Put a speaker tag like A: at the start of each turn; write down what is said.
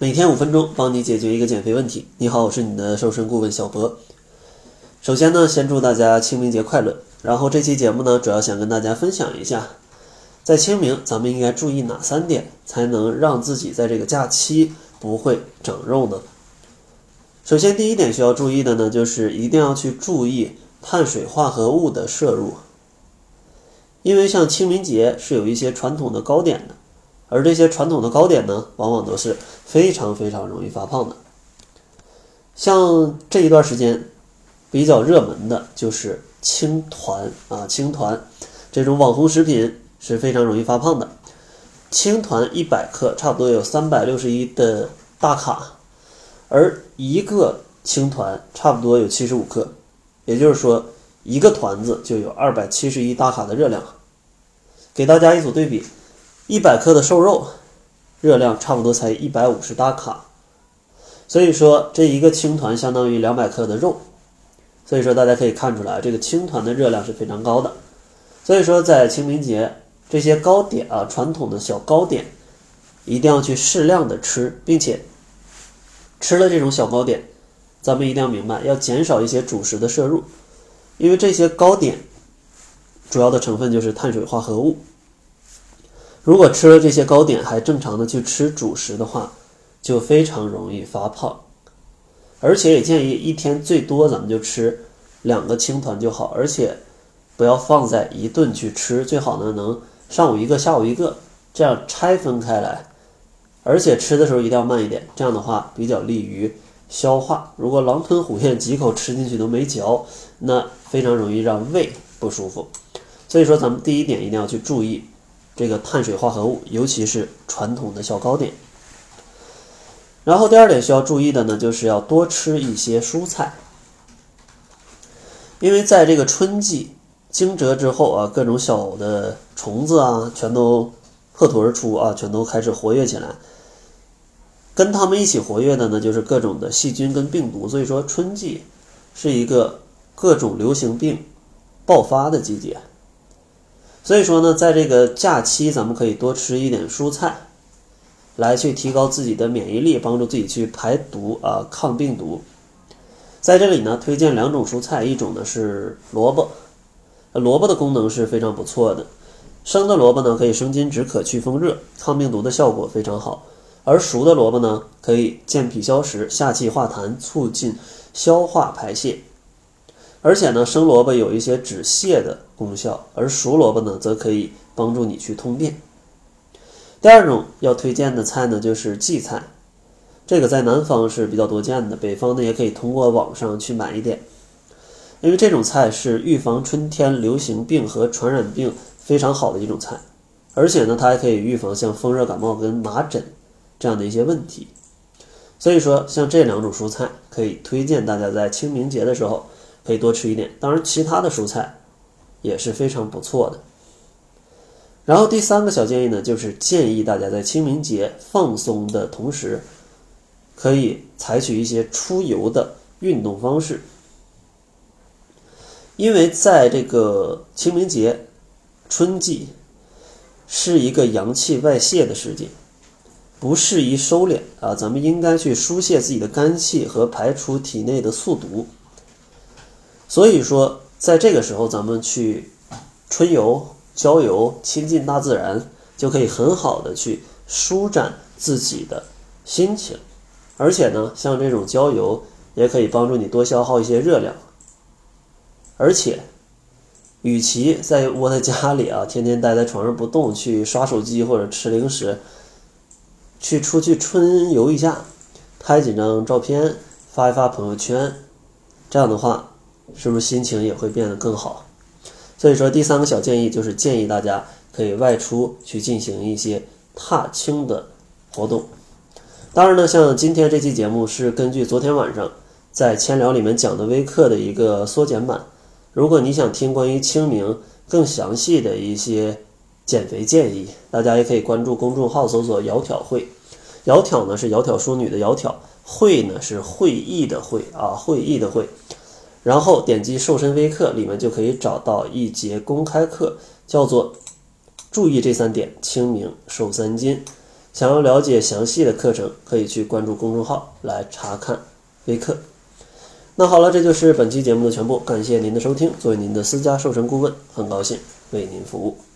A: 每天五分钟，帮你解决一个减肥问题。你好，我是你的瘦身顾问小博。首先呢，先祝大家清明节快乐。然后这期节目呢，主要想跟大家分享一下，在清明咱们应该注意哪三点，才能让自己在这个假期不会长肉呢？首先，第一点需要注意的呢，就是一定要去注意碳水化合物的摄入，因为像清明节是有一些传统的糕点的。而这些传统的糕点呢，往往都是非常非常容易发胖的。像这一段时间比较热门的就是青团啊，青团这种网红食品是非常容易发胖的。青团一百克差不多有三百六十一的大卡，而一个青团差不多有七十五克，也就是说一个团子就有二百七十一大卡的热量。给大家一组对比。一百克的瘦肉，热量差不多才一百五十大卡，所以说这一个青团相当于两百克的肉，所以说大家可以看出来，这个青团的热量是非常高的。所以说在清明节这些糕点啊，传统的小糕点，一定要去适量的吃，并且吃了这种小糕点，咱们一定要明白要减少一些主食的摄入，因为这些糕点主要的成分就是碳水化合物。如果吃了这些糕点还正常的去吃主食的话，就非常容易发胖，而且也建议一天最多咱们就吃两个青团就好，而且不要放在一顿去吃，最好呢能上午一个，下午一个，这样拆分开来，而且吃的时候一定要慢一点，这样的话比较利于消化。如果狼吞虎咽几口吃进去都没嚼，那非常容易让胃不舒服。所以说咱们第一点一定要去注意。这个碳水化合物，尤其是传统的小糕点。然后第二点需要注意的呢，就是要多吃一些蔬菜，因为在这个春季惊蛰之后啊，各种小的虫子啊，全都破土而出啊，全都开始活跃起来。跟他们一起活跃的呢，就是各种的细菌跟病毒。所以说，春季是一个各种流行病爆发的季节。所以说呢，在这个假期，咱们可以多吃一点蔬菜，来去提高自己的免疫力，帮助自己去排毒啊，抗病毒。在这里呢，推荐两种蔬菜，一种呢是萝卜，萝卜的功能是非常不错的。生的萝卜呢，可以生津止渴、祛风热、抗病毒的效果非常好；而熟的萝卜呢，可以健脾消食、下气化痰、促进消化排泄。而且呢，生萝卜有一些止泻的功效，而熟萝卜呢，则可以帮助你去通便。第二种要推荐的菜呢，就是荠菜，这个在南方是比较多见的，北方呢也可以通过网上去买一点。因为这种菜是预防春天流行病和传染病非常好的一种菜，而且呢，它还可以预防像风热感冒跟麻疹这样的一些问题。所以说，像这两种蔬菜，可以推荐大家在清明节的时候。可以多吃一点，当然其他的蔬菜也是非常不错的。然后第三个小建议呢，就是建议大家在清明节放松的同时，可以采取一些出游的运动方式，因为在这个清明节春季是一个阳气外泄的时节，不适宜收敛啊，咱们应该去疏泄自己的肝气和排出体内的宿毒。所以说，在这个时候，咱们去春游、郊游，亲近大自然，就可以很好的去舒展自己的心情。而且呢，像这种郊游，也可以帮助你多消耗一些热量。而且，与其在窝在家里啊，天天待在床上不动，去刷手机或者吃零食，去出去春游一下，拍几张照片，发一发朋友圈，这样的话。是不是心情也会变得更好？所以说，第三个小建议就是建议大家可以外出去进行一些踏青的活动。当然呢，像今天这期节目是根据昨天晚上在千聊里面讲的微课的一个缩减版。如果你想听关于清明更详细的一些减肥建议，大家也可以关注公众号搜索“窈窕会”。窈窕呢是窈窕淑女的窈窕，会呢是会意的会啊，会意的会。然后点击瘦身微课里面就可以找到一节公开课，叫做“注意这三点，清明瘦三斤”。想要了解详细的课程，可以去关注公众号来查看微课。那好了，这就是本期节目的全部，感谢您的收听。作为您的私家瘦身顾问，很高兴为您服务。